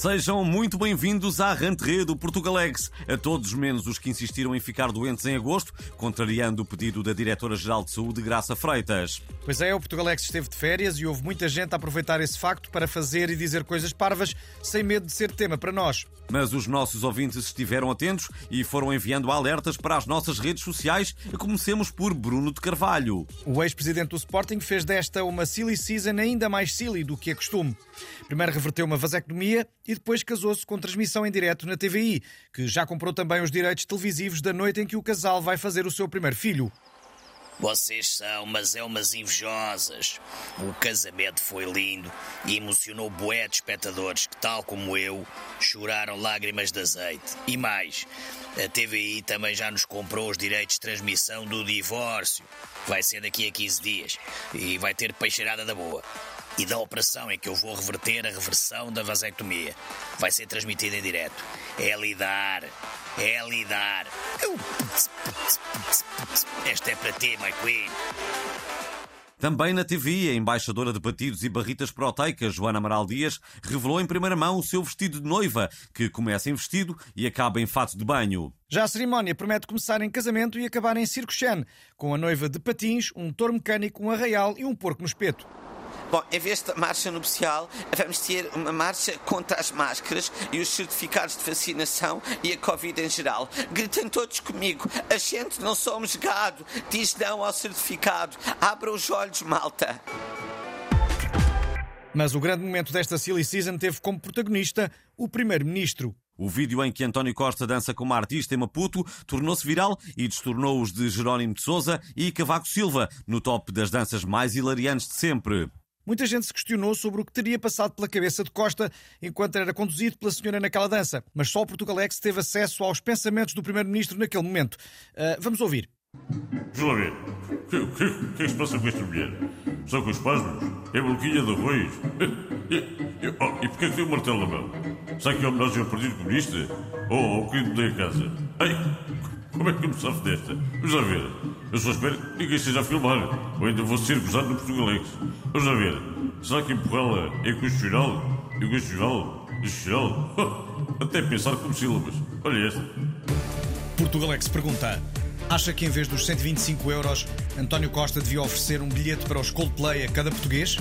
Sejam muito bem-vindos à rentrée do Portugalex. A todos menos os que insistiram em ficar doentes em agosto, contrariando o pedido da Diretora-Geral de Saúde, Graça Freitas. Pois é, o Portugalex esteve de férias e houve muita gente a aproveitar esse facto para fazer e dizer coisas parvas, sem medo de ser tema para nós. Mas os nossos ouvintes estiveram atentos e foram enviando alertas para as nossas redes sociais. Comecemos por Bruno de Carvalho. O ex-presidente do Sporting fez desta uma silly season ainda mais silly do que é costume. Primeiro reverteu uma vasectomia e depois casou-se com transmissão em direto na TVI, que já comprou também os direitos televisivos da noite em que o casal vai fazer o seu primeiro filho. Vocês são, mas é umas invejosas. O casamento foi lindo e emocionou bué de espectadores que, tal como eu, choraram lágrimas de azeite. E mais, a TVI também já nos comprou os direitos de transmissão do divórcio. Vai ser daqui a 15 dias e vai ter peixeirada da boa. E da operação é que eu vou reverter a reversão da vasectomia. Vai ser transmitida em direto. É lidar. É lidar. Esta é para ti, my queen. Também na TV, a embaixadora de batidos e barritas proteicas, Joana Amaral Dias, revelou em primeira mão o seu vestido de noiva, que começa em vestido e acaba em fato de banho. Já a cerimónia promete começar em casamento e acabar em circo Chen, com a noiva de patins, um touro mecânico, um arraial e um porco no espeto. Bom, em vez da marcha nupcial, vamos ter uma marcha contra as máscaras e os certificados de vacinação e a Covid em geral. Gritem todos comigo: a gente não somos gado, diz não ao certificado. Abra os olhos, malta. Mas o grande momento desta Silly Season teve como protagonista o Primeiro-Ministro. O vídeo em que António Costa dança com uma artista em Maputo tornou-se viral e destornou os de Jerónimo de Souza e Cavaco Silva no top das danças mais hilariantes de sempre. Muita gente se questionou sobre o que teria passado pela cabeça de Costa enquanto era conduzido pela senhora naquela dança, mas só o Portugalex teve acesso aos pensamentos do Primeiro-Ministro naquele momento. Uh, vamos ouvir. Vamos ver. O que, que, que, é que se passa com esta mulher? Só com os pasmos? É bloquinha de arroz? E, e, oh, e porquê que tem um martelo na mão? Será que é homenagem ao Partido Comunista? Ou ao crime de casa? Ai, como é que eu me safo desta? Vamos lá ver. Eu só espero que ninguém esteja a filmar. Ou ainda vou ser gozado no Portugalex. Vamos lá ver. Será que empurrá-la é constitucional? E constitucional? Constitucional? Até pensar como sílabas. Olha esta. Portugalex pergunta: Acha que em vez dos 125 euros, António Costa devia oferecer um bilhete para os Coldplay a cada português?